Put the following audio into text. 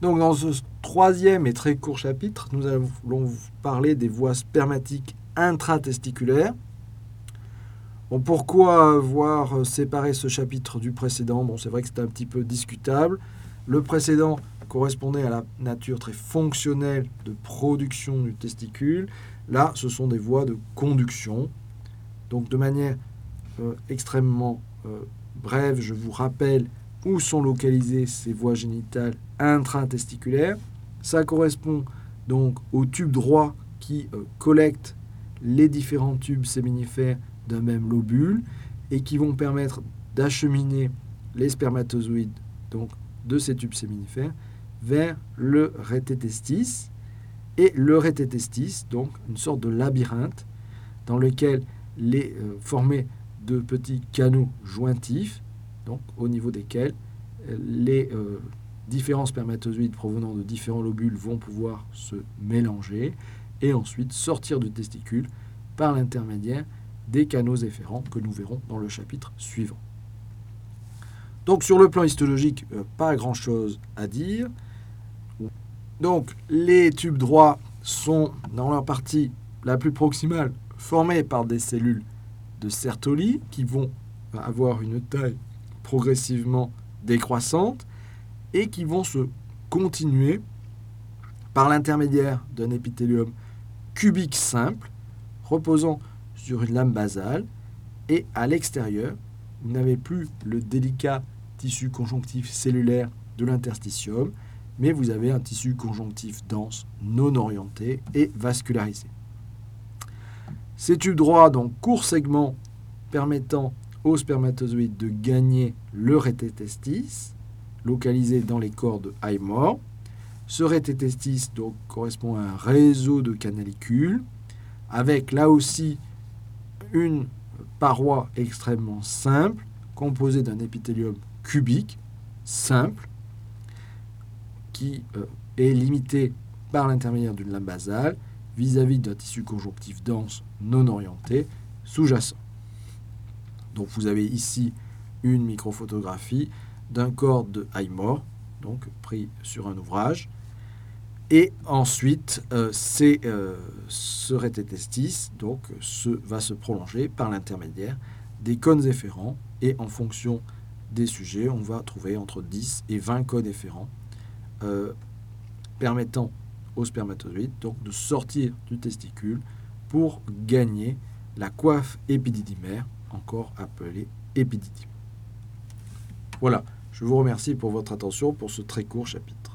Donc dans ce troisième et très court chapitre, nous allons parler des voies spermatiques intratesticulaires. Pourquoi avoir séparé ce chapitre du précédent? Bon, c'est vrai que c'est un petit peu discutable. Le précédent correspondait à la nature très fonctionnelle de production du testicule. Là, ce sont des voies de conduction. Donc de manière euh, extrêmement euh, brève, je vous rappelle où sont localisées ces voies génitales intratesticulaires. Ça correspond donc au tube droit qui euh, collecte les différents tubes séminifères d'un même lobule et qui vont permettre d'acheminer les spermatozoïdes donc de ces tubes séminifères vers le rététestis et le rététestis, donc une sorte de labyrinthe dans lequel les euh, formé de petits canaux jointifs, au niveau desquels euh, les euh, différents spermatozoïdes provenant de différents lobules vont pouvoir se mélanger et ensuite sortir du testicule par l'intermédiaire des canaux efférents que nous verrons dans le chapitre suivant. Donc sur le plan histologique, pas grand-chose à dire. Donc les tubes droits sont dans leur partie la plus proximale formés par des cellules de Sertoli qui vont avoir une taille progressivement décroissante et qui vont se continuer par l'intermédiaire d'un épithélium cubique simple reposant sur une lame basale et à l'extérieur, vous n'avez plus le délicat tissu conjonctif cellulaire de l'interstitium, mais vous avez un tissu conjonctif dense, non orienté et vascularisé. Ces tubes droits, donc court segment permettant aux spermatozoïdes de gagner le rététestis, localisé dans les corps de Highmore. Ce rététestis donc, correspond à un réseau de canalicules, avec là aussi une paroi extrêmement simple, composée d'un épithélium cubique, simple, qui euh, est limité par l'intermédiaire d'une lame basale vis-à-vis d'un tissu conjonctif dense non orienté sous-jacent. Donc vous avez ici une microphotographie d'un corps de Highmore, donc pris sur un ouvrage. Et ensuite, euh, euh, ce rététestis donc, va se prolonger par l'intermédiaire des cônes efférents. Et en fonction des sujets, on va trouver entre 10 et 20 cônes efférents euh, permettant aux spermatozoïdes donc de sortir du testicule pour gagner la coiffe épididymaire, encore appelée épididyme. Voilà, je vous remercie pour votre attention pour ce très court chapitre.